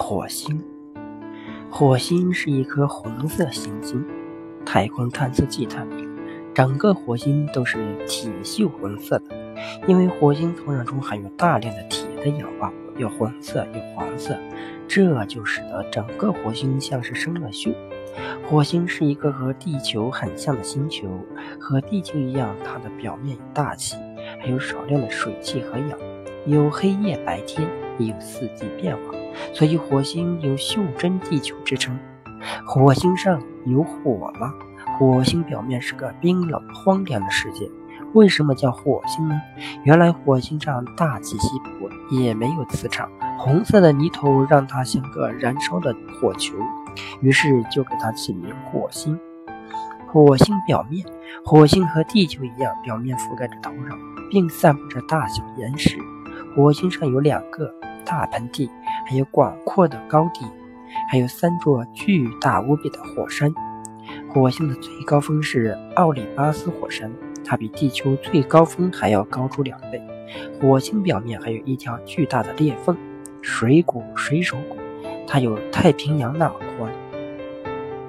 火星，火星是一颗红色行星。太空探测器探明，整个火星都是铁锈红色的，因为火星土壤中含有大量的铁的氧化物，有红色有黄色，这就使得整个火星像是生了锈。火星是一个和地球很像的星球，和地球一样，它的表面有大气，还有少量的水汽和氧，有黑夜白天，也有四季变化。所以火星有“袖珍地球”之称。火星上有火吗，火星表面是个冰冷荒凉的世界。为什么叫火星呢？原来火星上大气稀薄，也没有磁场，红色的泥土让它像个燃烧的火球，于是就给它起名火星。火星表面，火星和地球一样，表面覆盖着土壤，并散布着大小岩石。火星上有两个大盆地。还有广阔的高地，还有三座巨大无比的火山。火星的最高峰是奥里巴斯火山，它比地球最高峰还要高出两倍。火星表面还有一条巨大的裂缝——水谷水手谷，它有太平洋脑